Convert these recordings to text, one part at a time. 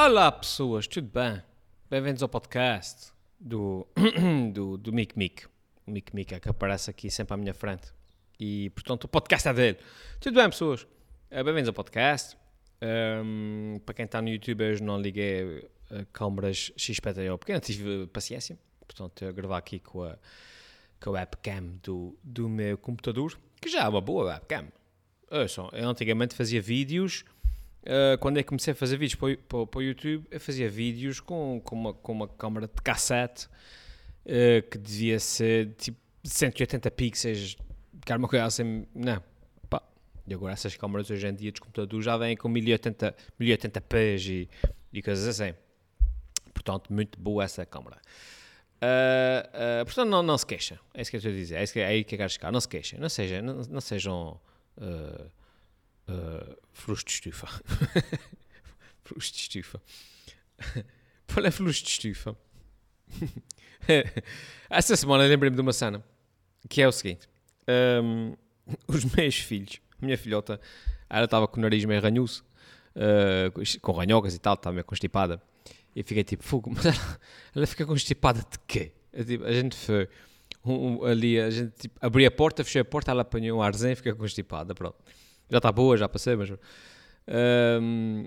Olá pessoas, tudo bem? Bem-vindos ao podcast do, do, do Mick Mick. O Mick Mick é que aparece aqui sempre à minha frente. E portanto o podcast é dele. Tudo bem pessoas? Eh, Bem-vindos ao podcast. Ahm, para quem está no YouTube, eu não liguei a câmaras XPTO porque não tive paciência. Portanto, eu gravar aqui com a, com a webcam do, do meu computador, que já é uma boa webcam. Eu, só, eu antigamente fazia vídeos. Uh, quando eu comecei a fazer vídeos para, para, para o YouTube, eu fazia vídeos com, com, uma, com uma câmera de cassete uh, que devia ser tipo 180 pixels, que era uma coisa assim. Não, pá. E agora essas câmeras hoje em dia dos computadores já vêm com 1080, 1080p e, e coisas assim. Portanto, muito boa essa câmera. Uh, uh, portanto, não, não se queixa. É isso que eu estou a dizer. É, isso que, é aí que eu quero chegar. Não se queixem. Não, seja, não, não sejam uh, de estufa. Qual é estufa? Essa semana lembrei-me de uma cena que é o seguinte: um, os meus filhos, a minha filhota, ela estava com o nariz meio ranhoso, uh, com ranhocas e tal, estava meio constipada. E fiquei tipo, fogo, mas ela, ela fica constipada de quê? Eu, tipo, a gente foi um- um- ali, a gente tipo, abri a porta, fechei a porta, ela apanhou um arzinho e fica constipada, pronto. Já está boa, já passei, mas. hum,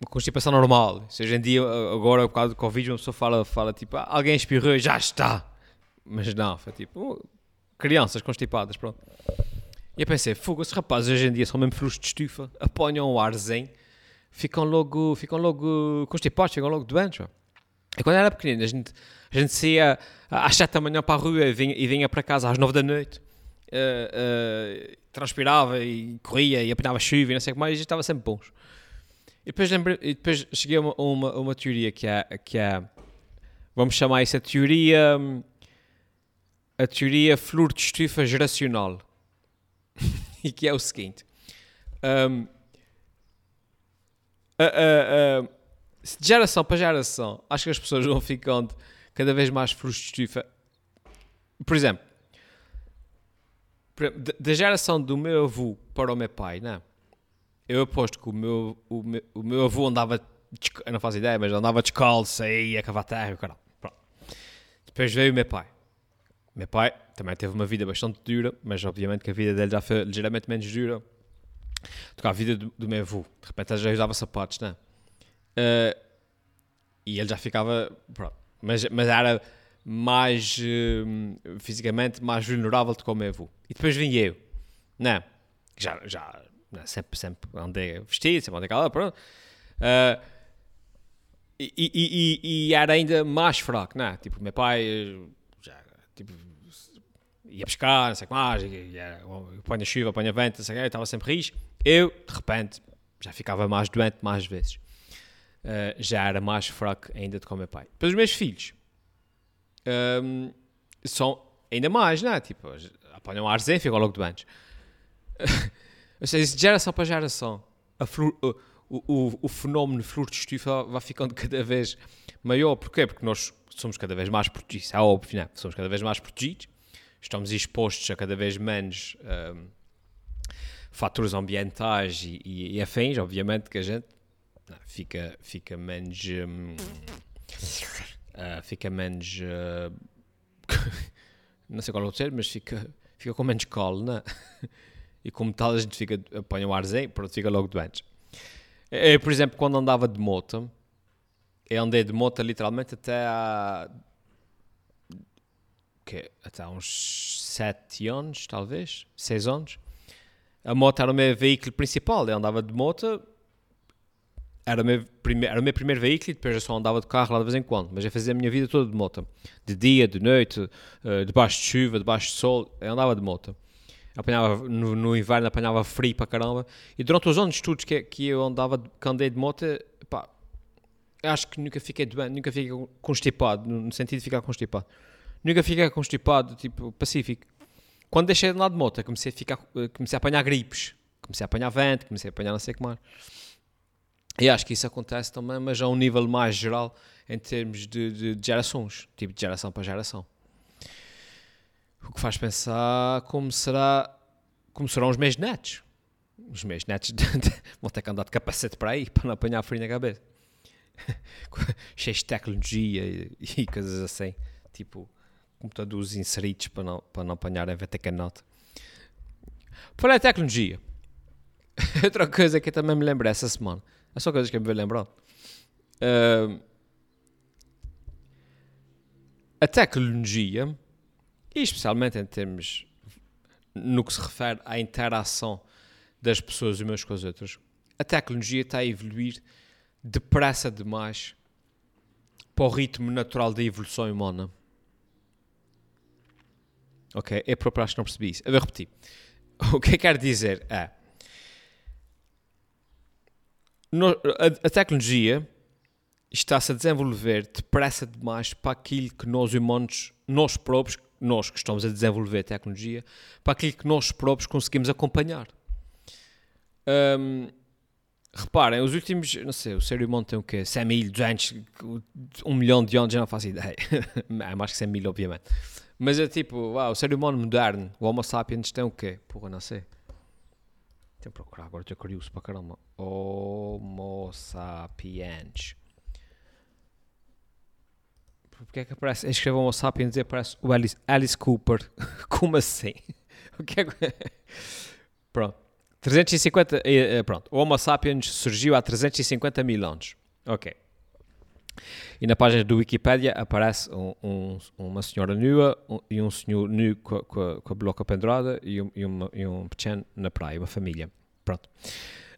uma constipação normal. Se hoje em dia, agora, por causa do Covid, uma pessoa fala, fala tipo, "Ah, alguém espirrou, já está. Mas não, foi tipo, "Oh, crianças constipadas, pronto. E eu pensei, fogo, esses rapazes hoje em dia são mesmo frutos de estufa, apanham um arzinho, ficam logo, ficam logo constipados, ficam logo doentes. ó. E quando era pequenino, a gente, a gente saía às 7 da manhã para a rua e vinha, e vinha para casa às 9 da noite, eh, eh, transpirava e corria e apanhava chuva e não sei o que mais, e estava sempre bons. E depois, lembrei, e depois cheguei a uma, uma, uma teoria que é, que é, vamos chamar isso a teoria, a teoria flor de estufa geracional. e que é o seguinte, hum, a- a- a- de geração para geração, acho que as pessoas vão ficando cada vez mais flores de estufa. Por exemplo, da- geração do meu avô para o meu pai, não? Eu aposto que o meu, o meu, o meu avô andava, eu não faço ideia, mas andava descalço aí a cavar terra, o caralho. Pronto. Depois veio o meu pai. O meu pai também teve uma vida bastante dura, mas obviamente que a vida dele já foi ligeiramente menos dura do que a vida do, do meu avô. De repente ele já usava sapatos, não é? Eh, e ele já ficava, pronto, mas, mas era mais hum, fisicamente mais vulnerável do que o meu avô. E depois vim eu, não, já, já não, sempre, sempre andei vestido, sempre andei calado, pronto. Eh, e, e, e, e era ainda mais fraco, não é? Tipo, meu pai eh, já, tipo, ia pescar, não sei o que mais, era, apanha chuva, apanha vento, não sei o que, estava sempre rijo. Eu, de repente, já ficava mais doente mais vezes. Uh, já era mais fraco ainda do que o meu pai. Depois os meus filhos um, são ainda mais, não é? Tipo, apanham arzen e ficam logo doentes. Ou seja, de geração para geração, flor- o, o, o fenómeno flor de estufa vai ficando cada vez maior. Porquê? Porque nós somos cada vez mais protegidos. É óbvio, não é? Somos cada vez mais protegidos. Estamos expostos a cada vez menos um, fatores ambientais e, e, e afins, obviamente, que a gente não, fica, fica menos. hum, ah, fica menos. ah, não sei qual é o termo, mas fica, fica com menos colo, não é? E como tal, a gente fica, apanha o arzinho, pronto, fica logo doentes. Eu, por exemplo, quando andava de moto, eu andei de moto literalmente até há. Que, até há uns 7 anos, talvez, 6 anos. A moto era o meu veículo principal. Eu andava de moto, era o meu, prime era o meu primeiro veículo e depois eu só andava de carro lá de vez em quando. Mas eu fazia a minha vida toda de moto. De dia, de noite, eh, debaixo de chuva, debaixo de sol, eu andava de moto. Apanhava, no, no inverno apanhava frio para caramba. E durante os anos todos que, que eu andava, de- que andei de moto, pá, acho que nunca fiquei doente, nunca fiquei constipado, no no sentido de ficar constipado. Nunca fiquei constipado, tipo, pacífico. Quando deixei de andar de moto, comecei a, ficar, eh, comecei a apanhar gripes. Comecei a apanhar vento, comecei a apanhar não sei o que mais. E acho que isso acontece também, mas a um nível mais geral, em termos de, de- de gerações, tipo de geração para geração. O que faz pensar como será como serão os meus netos. Os meus netos vão ter que andar de capacete para aí, para não apanhar frio na cabeça. cheios de tecnologia e, e, coisas assim, tipo computadores inseridos para não, para não apanhar a VTK Note. Falei tecnologia. Outra coisa que eu também me lembro essa semana, é só coisas que eu me lembro. Uh, a tecnologia, e especialmente em termos no que se refere à interação das pessoas umas com as outras, a tecnologia está a evoluir depressa demais para o ritmo natural da evolução humana. Ok? Eu próprio acho que não percebi isso. Eu vou repetir. O que eu quero dizer é. A, a, tecnologia está-se a desenvolver depressa demais para aquilo que nós humanos, nós próprios, nós que estamos a desenvolver a tecnologia, para aquilo que nós próprios conseguimos acompanhar. Um, reparem, os últimos, não sei, o ser humano tem o quê? 100 mil, 200, 1 milhão de anos, já não faço ideia. é mais que 100 mil, obviamente. Mas é tipo, uau, o ser humano moderno, o Homo sapiens tem o quê? Porra, não sei. Que procurar, agora estou curioso para caramba. Homo sapiens. Porque é que aparece? Escreveu Homo sapiens e aparece o Alice, Alice Cooper. Como assim? O que é que. Pronto. 350. Eh, eh, pronto. O Homo sapiens surgiu há 350 mil anos. Ok. E na página do Wikipedia aparece um, um, uma senhora nua um, e um senhor nu com, com, com a bloca pendurada e um, e, uma, e um pequeno na praia, uma família. Pronto.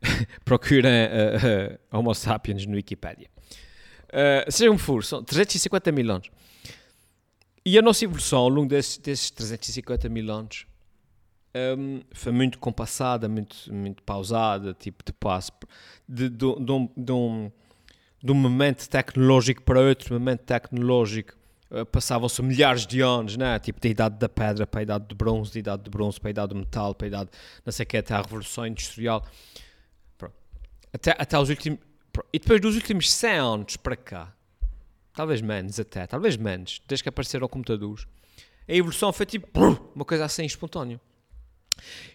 Procurem uh, uh, Homo sapiens no Wikipedia. Uh, seja um furo, são 350 mil anos. E a nossa evolução ao longo desses, desses 350 mil anos um, foi muito compassada, muito, muito pausada, tipo de passo, de, de, de, de um de um momento tecnológico para outro momento tecnológico uh, passavam-se milhares de anos, né? tipo da idade da pedra para a idade do bronze, da idade do bronze para a idade do metal, para a idade, não sei o que, até a Revolução Industrial. Até, até os últimos. E depois dos últimos 100 anos para cá, talvez menos até, talvez menos, desde que apareceram computadores, a evolução foi tipo uma coisa assim espontânea.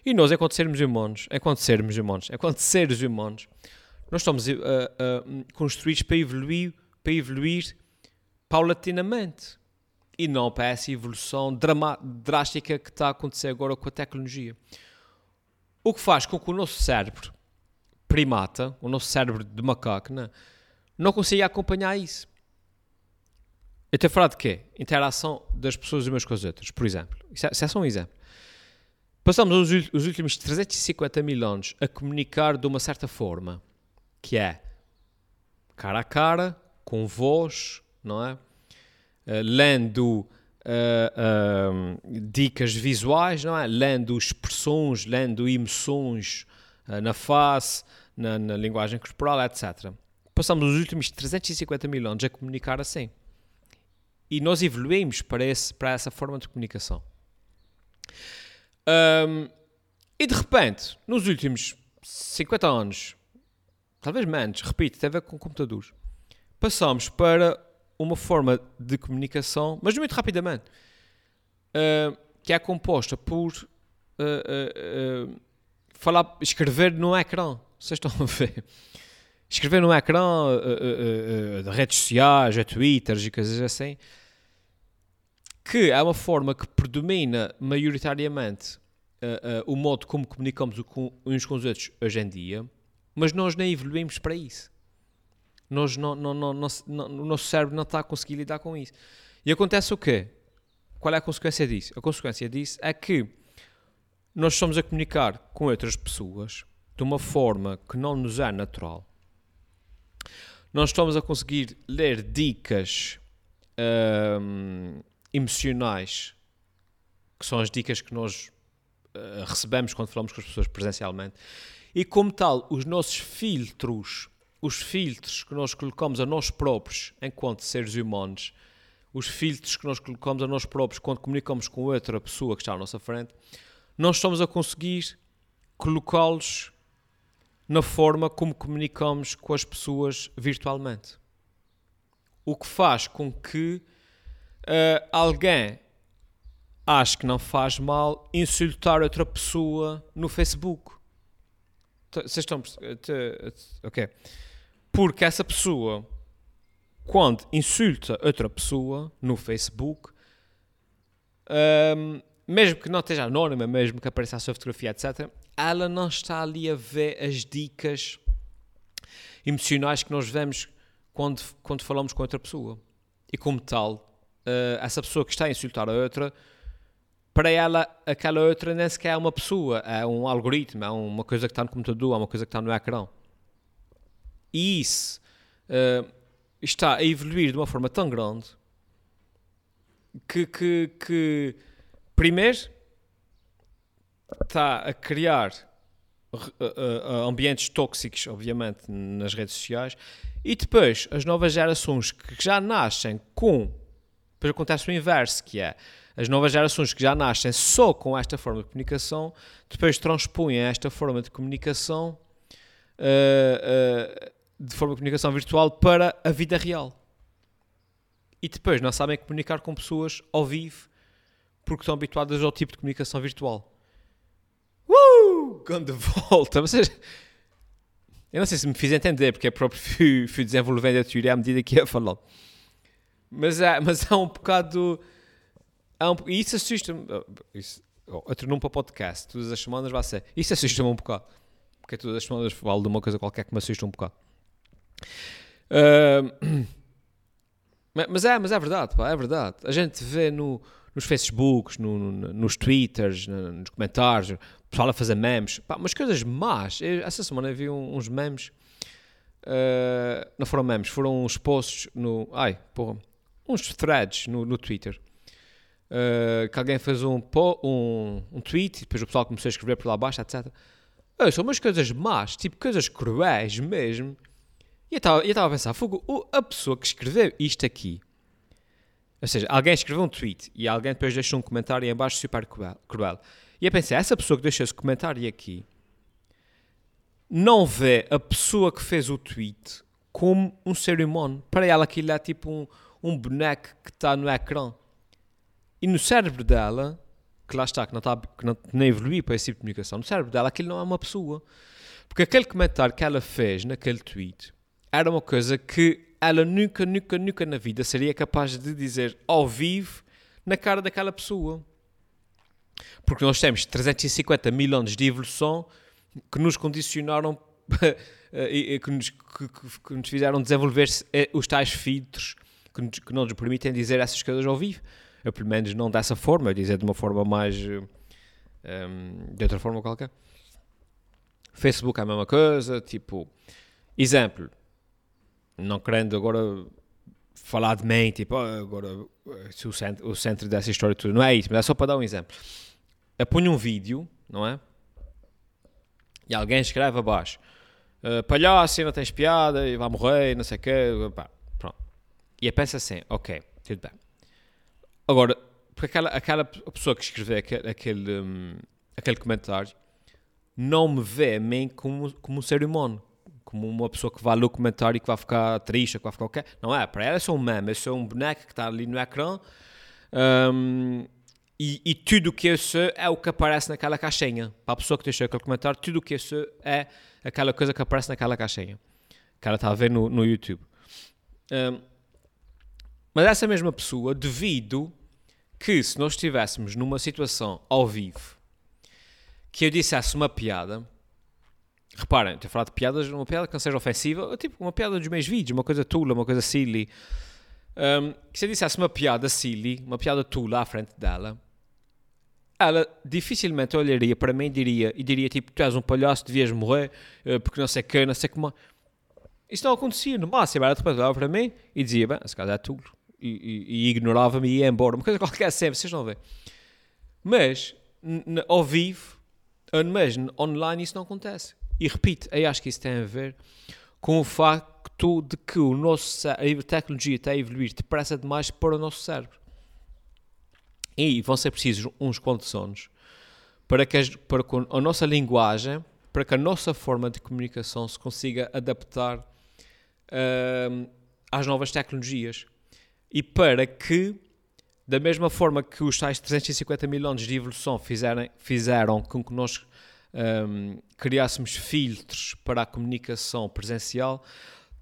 E nós, enquanto sermos humanos, enquanto sermos humanos, enquanto seres humanos, nós estamos uh, uh, construídos para evoluir, para evoluir paulatinamente e não para essa evolução drástica que está a acontecer agora com a tecnologia. O que faz com que o nosso cérebro primata, o nosso cérebro de macaco, não, não consiga acompanhar isso. Eu estou a falar de quê? Interação das pessoas umas com as outras, por exemplo. Isso é, é só um exemplo. Passamos os, os últimos 350 mil anos a comunicar de uma certa forma que é cara a cara, com voz, não é? Uh, lendo uh, uh, dicas visuais, não é? Lendo expressões, lendo emoções na face, na, na, linguagem corporal, etc. Passamos os últimos 350 mil anos a comunicar assim. E nós evoluímos para, esse, para essa forma de comunicação. Um, e de repente, nos últimos 50 anos, talvez menos, repito, tem a ver com computadores. Passamos para uma forma de comunicação, mas muito rapidamente, uh, que é composta por uh, uh, falar, escrever no ecrã. Vocês estão a ver? Escrever no ecrã de redes sociais, a Twitters e coisas assim, que é uma forma que predomina maioritariamente o modo como comunicamos uns com os outros hoje em dia mas nós nem evoluímos para isso. Nós não, não, não, não, o nosso cérebro não está a conseguir lidar com isso. E acontece o quê? Qual é a consequência disso? A consequência disso é que nós estamos a comunicar com outras pessoas de uma forma que não nos é natural. Nós estamos a conseguir ler dicas hum, emocionais, que são as dicas que nós uh, recebemos quando falamos com as pessoas presencialmente, e como tal, os nossos filtros, os filtros que nós colocamos a nós próprios enquanto seres humanos, os filtros que nós colocamos a nós próprios quando comunicamos com outra pessoa que está à nossa frente, não estamos a conseguir colocá-los na forma como comunicamos com as pessoas virtualmente. O que faz com que uh, alguém ache que não faz mal insultar outra pessoa no Facebook. Vocês estão. Ok. Porque essa pessoa quando insulta outra pessoa no Facebook, um, mesmo que não esteja anónima, mesmo que apareça a sua fotografia, etc., ela não está ali a ver as dicas emocionais que nós vemos quando, quando falamos com outra pessoa. E como tal, uh, essa pessoa que está a insultar a outra, para ela, aquela outra nem sequer é uma pessoa, é um algoritmo, é uma coisa que está no computador, é uma coisa que está no ecrã. E isso uh, está a evoluir de uma forma tão grande que, que, que primeiro está a criar uh, uh, ambientes tóxicos, obviamente, nas redes sociais, e depois as novas gerações que já nascem com. Depois acontece o inverso, que é as novas gerações que já nascem só com esta forma de comunicação, depois transpõem esta forma de comunicação uh, de forma de comunicação virtual para a vida real. E depois não sabem comunicar com pessoas ao vivo porque estão habituadas ao tipo de comunicação virtual. Uh! Quando volta, vocês. Eu não sei se me fiz entender, porque é próprio fui, fui desenvolvendo a teoria à medida que ia falando. Mas é, mas é um bocado. É um, e isso assusta-me. Oh, oh, outro nome para podcast, todas as semanas vai ser. Isso assusta-me um bocado. Porque todas as semanas falo de uma coisa qualquer que me assusta um bocado. Uh, mas é, mas é verdade, pá, é verdade. A gente vê no, nos Facebooks, no, no, nos Twitters, no, nos comentários, o pessoal a fazer memes, pá, umas coisas más. Eu, essa semana vi uns memes, uh, não foram memes, foram uns posts no. Ai, porra, uns threads no, no Twitter. Uh, que alguém fez um, um, um tweet e depois o pessoal começou a escrever por lá abaixo, etc. Uh, são umas coisas más, tipo coisas cruéis mesmo. E eu estava a pensar, fogo, a pessoa que escreveu isto aqui, ou seja, alguém escreveu um tweet e alguém depois deixou um comentário em baixo super cruel. E eu pensei, essa pessoa que deixou esse comentário aqui não vê a pessoa que fez o tweet como um ser humano. Para ela aquilo é tipo um, um boneco que está no ecrã. E no cérebro dela, que lá está, que não, está, que não, não evoluiu para esse tipo de comunicação, no cérebro dela aquilo não é uma pessoa. Porque aquele comentário que ela fez naquele tweet era uma coisa que ela nunca, nunca, nunca na vida seria capaz de dizer ao vivo na cara daquela pessoa. Porque nós temos 350 mil anos de evolução que nos condicionaram que nos, que, que nos fizeram desenvolver eh, os tais filtros que, nos, que não nos permitem dizer essas coisas ao vivo. Eu, pelo menos, não dessa forma, eu dizer de uma forma mais. Um, ehm, de outra forma qualquer. Facebook é a mesma coisa, tipo. Exemplo, não querendo agora falar de mim, tipo, oh, agora o centro, o centro dessa história tudo, não é isso, mas é só para dar um exemplo. Eu ponho um vídeo, não é? E alguém escreve abaixo, uh, palhaço, não tens piada, e vai morrer, não sei o quê, pá. E eu penso assim, ok, tudo bem. Agora, porque aquela, aquela pessoa que escreveu aquele, aquele, um, aquele comentário não me vê a mim como, como um ser humano como uma pessoa que vai ler o comentário e que vai ficar triste, que vai ficar o quê? Não é, para ela é só um meme, é só um boneco que está ali no ecrã um, e, e, tudo o que eu sou é o que aparece naquela caixinha. Para a pessoa que deixou aquele comentário, tudo o que eu sou é aquela coisa que aparece naquela caixinha que ela está a ver no, no YouTube. Um, mas essa mesma pessoa, devido que se nós estivéssemos numa situação ao vivo que eu dissesse uma piada Reparem, a falar de piadas, uma piada que não seja ofensiva, tipo uma piada dos meus vídeos, uma coisa tula, uma coisa silly. Um, que se eu dissesse uma piada silly, uma piada tula à frente dela, ela dificilmente olharia para mim e diria, e diria tipo, tu és um palhaço, devias morrer, uh, porque não sei que, não sei como. Isso não acontecia, no máximo, ela depois olhava para mim e dizia, bem, esse caso é tulo, e, e, ignorava-me e ia embora, uma coisa qualquer sempre, vocês não vêem. Mas, ao vivo, mas online isso não acontece. E repito, eu acho que isso tem a ver com o facto de que o nosso a tecnologia está a evoluir depressa demais para o nosso cérebro. E vão ser precisos uns quantos anos para que, a, para que a nossa linguagem, para que a nossa forma de comunicação se consiga adaptar uh, às novas tecnologias. E para que, da mesma forma que os tais 350 mil anos de evolução fizeram, fizeram com que nós um, criássemos filtros para a comunicação presencial,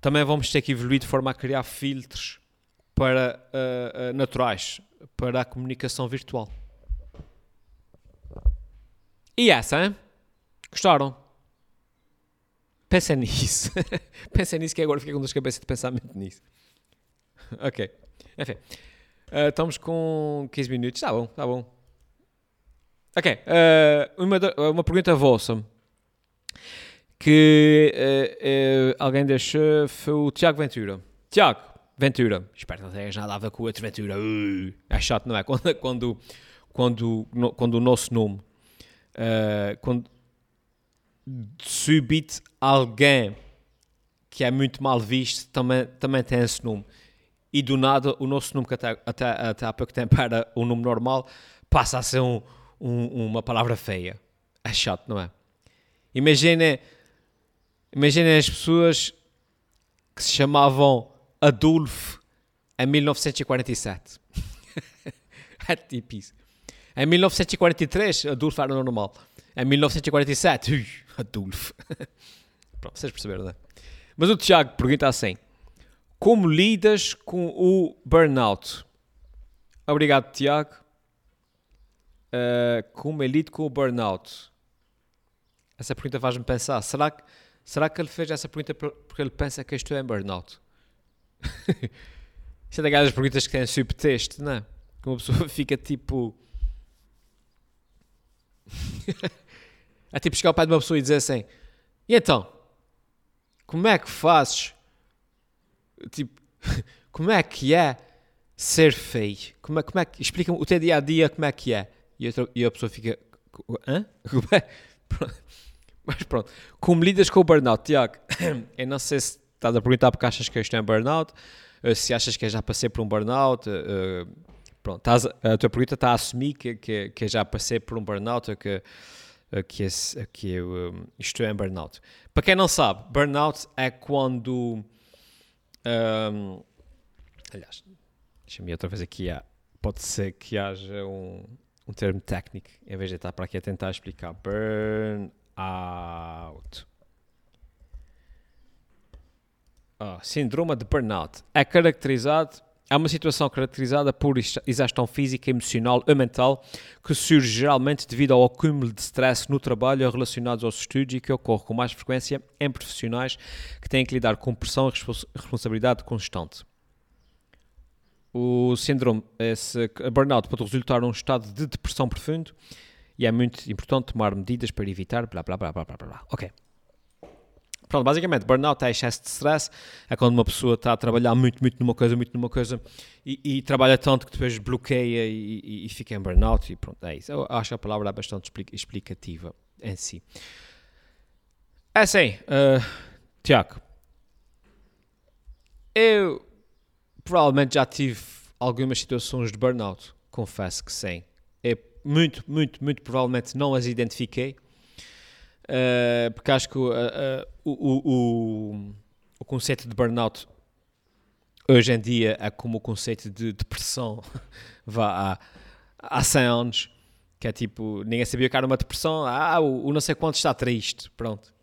também vamos ter que evoluir de forma a criar filtros para uh, uh, naturais para a comunicação virtual. E essa, hein? Gostaram? Pensem nisso. Pensem nisso que agora fiquei com duas cabeças de pensamento nisso. ok. Enfim. Uh, estamos com 15 minutos. Está bom, está bom. Ok. Uh, uma, uma pergunta vossa que uh, alguém deixou foi o Tiago Ventura. Tiago Ventura. Espero que não tenhas nada a ver com o outro Ventura. Uh, é chato, não é? Quando, quando, quando, no, quando o nosso nome. quando subite alguém que é muito mal visto também, também tem esse nome e do nada o nosso nome que até, até, até há pouco tempo era o nome normal passa a ser um, um, uma palavra feia. É chato, não é? Imaginem imagine as pessoas que se chamavam Adolf em 1947. é tipo isso. Em 1943, Adolf era normal. Em 1947, ui, Adolf. Pronto, vocês perceberam, não é? Mas o Tiago pergunta assim: como lidas com o burnout? Obrigado, Tiago. Uh, como eu lido com o burnout? Essa pergunta faz-me pensar. Será que, será que ele fez essa pergunta porque ele pensa que estou em burnout? Isso é daquelas perguntas que têm subtexto, não é? Que uma pessoa fica tipo. é tipo chegar ao pé de uma pessoa e dizer assim: E então? Como é que fazes tipo, como é que é ser feio? Como é, como é que, explica-me o teu dia a dia como é que é? E, outra, e a pessoa fica, hã? Como é? Mas pronto, como lidas com o burnout, Tiago? Eu não sei se estás a perguntar porque achas que isto é um burnout, se achas que eu já passei por um burnout, uh, pronto, estás, a tua pergunta está a assumir que, que, que eu já passei por um burnout, que, que, que eu um, estou em burnout. Para quem não sabe, burnout é quando um, aliás, deixa-me outra vez aqui. pode ser que haja um, um termo técnico, em vez de estar para aqui a tentar explicar. Burn out. Oh, síndrome de burnout é caracterizado é uma situação caracterizada por exaustão física, emocional ou mental que surge geralmente devido ao acúmulo de stress no trabalho relacionados aos estudos e que ocorre com mais frequência em profissionais que têm que lidar com pressão e responsabilidade constante. O síndrome, esse burnout, pode resultar num estado de depressão profundo e é muito importante tomar medidas para evitar blá blá blá blá blá blá. Ok. Pronto, basicamente, burnout é excesso de stress, é quando uma pessoa está a trabalhar muito, muito numa coisa, muito numa coisa e, e trabalha tanto que depois bloqueia e, e, e, fica em burnout e pronto, é isso. Eu acho que a palavra é bastante explicativa em si. É assim, uh, Tiago, eu provavelmente já tive algumas situações de burnout, confesso que sim. Eu muito, muito, muito provavelmente não as identifiquei Uh, porque acho que uh, uh, o, o, o, conceito de burnout hoje em dia é como o conceito de depressão vá há, há 100 anos, que é tipo, ninguém sabia que era uma depressão, ah, o, o não sei quanto está triste, pronto.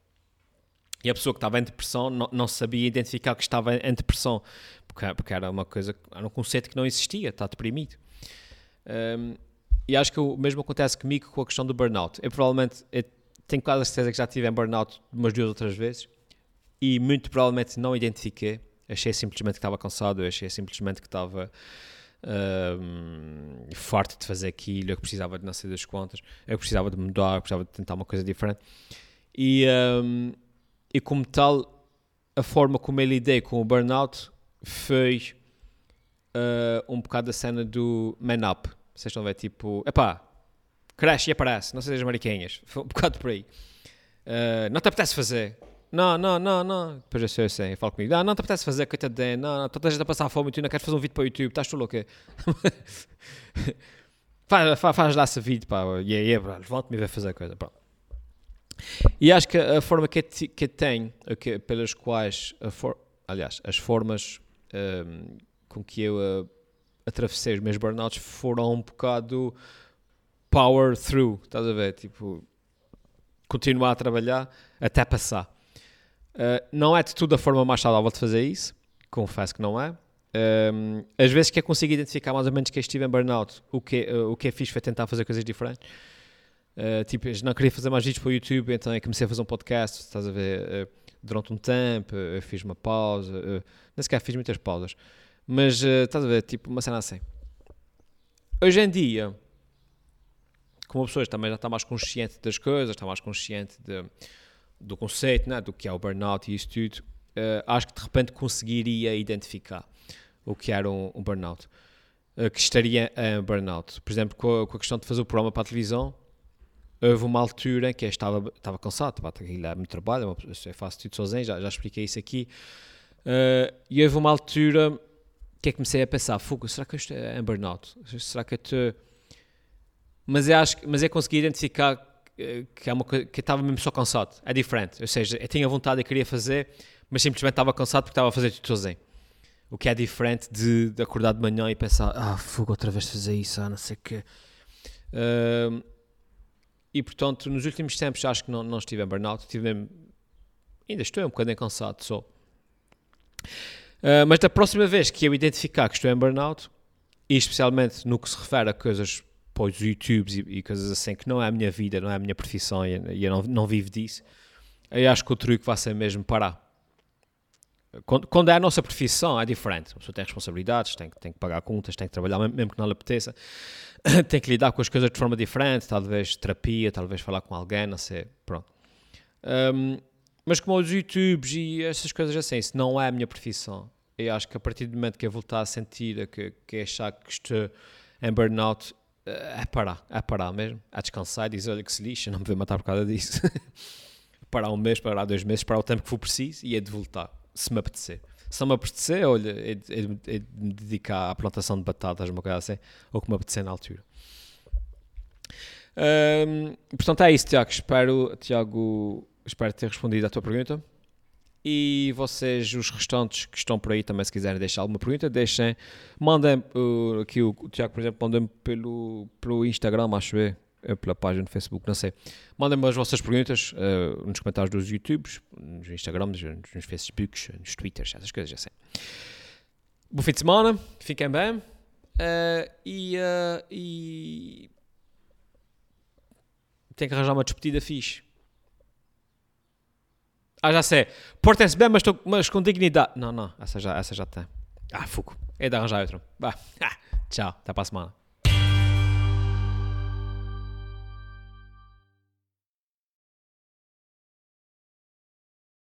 E a pessoa que estava em depressão não, não sabia identificar que estava em depressão, porque, porque era uma coisa, era um conceito que não existia, está deprimido. Um, e acho que o mesmo acontece comigo com a questão do burnout. Eu provavelmente eu tenho quase a certeza que já tive em burnout umas duas outras vezes e muito provavelmente não identifiquei. Achei simplesmente que estava cansado, achei simplesmente que estava um, forte de fazer aquilo, eu que precisava de não sei das contas, eu precisava de mudar, eu precisava de tentar uma coisa diferente. E, um, e como tal, a forma como eu lidei com o burnout foi uh, um bocado a cena do man up. Vocês estão a ver, tipo, epá, cresce e aparece, não sei das mariquinhas, foi um bocado por aí. Uh, não te apetece fazer? Não, não, não, não. Depois eu sei, eu sei, eu falo comigo. Não, não te apetece fazer, coitadinho. Não, não, toda a gente a passar fome e tu não queres fazer um vídeo para o YouTube, estás tu louco? faz, faz, faz lá esse vídeo, pá. E yeah, yeah, levante-me e vai fazer a coisa, pronto. E acho que a forma que, que tem, que, pelas quais, for, aliás, as formas um, com que eu uh, atravessei os meus burnouts foram um bocado power through, estás a ver? Tipo, continuar a trabalhar até passar. Uh, não é de tudo a forma mais saudável de fazer isso, confesso que não é. Um, às vezes que é consigo identificar mais ou menos que estive em burnout, o que, uh, o que é fixe foi tentar fazer coisas diferentes. Uh, tipo, não queria fazer mais vídeos para o YouTube, então é comecei a fazer um podcast, estás a ver, uh, durante um tempo, uh, fiz uma pausa, uh, nem sequer fiz muitas pausas, mas estás a ver, tipo, uma cena assim. Hoje em dia, como a pessoa também já está mais consciente das coisas, está mais consciente de, do conceito, né, do que é o burnout e isso tudo, acho que de repente conseguiria identificar o que era um, um burnout, que estaria em burnout. Por exemplo, com a, com a questão de fazer o programa para a televisão, houve uma altura em que eu estava, estava cansado, estava a muito trabalho, eu faço tudo sozinho, já, já expliquei isso aqui. Uh, e houve uma altura que é comecei a pensar, fogo, será que eu estou em burnout? Será que eu estou... Mas eu, acho, mas eu consegui identificar que, é uma coisa, que estava mesmo só cansado. É diferente. Ou seja, eu tinha vontade, eu queria fazer, mas simplesmente estava cansado porque estava a fazer tudo sozinho. O que é diferente de, de acordar de manhã e pensar, ah, fogo, outra vez fazer isso, ah, não sei o quê. Uh, e portanto, nos últimos tempos acho que não, não estive em burnout, estive ainda estou um bocadinho cansado só. Uh, mas da próxima vez que eu identificar que estou em burnout, e especialmente no que se refere a coisas para os YouTubes e, e, coisas assim, que não é a minha vida, não é a minha profissão e, e eu não, não vivo disso, eu acho que o truque vai ser mesmo parar. Quando, quando, é a nossa profissão, é diferente. A pessoa tem responsabilidades, tem, tem que pagar contas, tem que trabalhar, mesmo que não lhe apeteça. tem que lidar com as coisas de forma diferente, talvez terapia, talvez falar com alguém, não sei, pronto. Um, mas como os YouTubes e essas coisas assim, isso não é a minha profissão. Eu acho que a partir do momento que eu voltar a sentir, que, que achar que estou em burnout, é parar, é parar mesmo, é descansar e dizer, olha que se lixa, não me vou matar por causa disso. parar um mês, parar dois meses, parar o tempo que for preciso e é de voltar, se me apetecer se me apetecer, olha, é, é, é me dedicar à plantação de batatas, uma coisa assim, ou que me apetecer na altura. Um, portanto, é isso, Tiago. Espero, Tiago, espero ter respondido à tua pergunta. E vocês, os restantes que estão por aí, também, se quiserem deixar alguma pergunta, deixem. Mandem uh, aqui o, Tiago, por exemplo, mandem pelo, pelo Instagram, acho eu é pela página do Facebook, não sei. Mandem-me as vossas perguntas uh, nos comentários dos YouTubes, nos Instagrams, nos Facebooks, nos Twitters, essas coisas assim. Bom fim de semana, fiquem bem uh, e, uh, e tenho que arranjar uma despedida fixe. Ah, já sei. Portem-se bem, mas, tô, mas com dignidade. Não, não, essa já, essa já tem. Ah, fogo. É de arranjar outro. Bah. Tchau, até para a semana.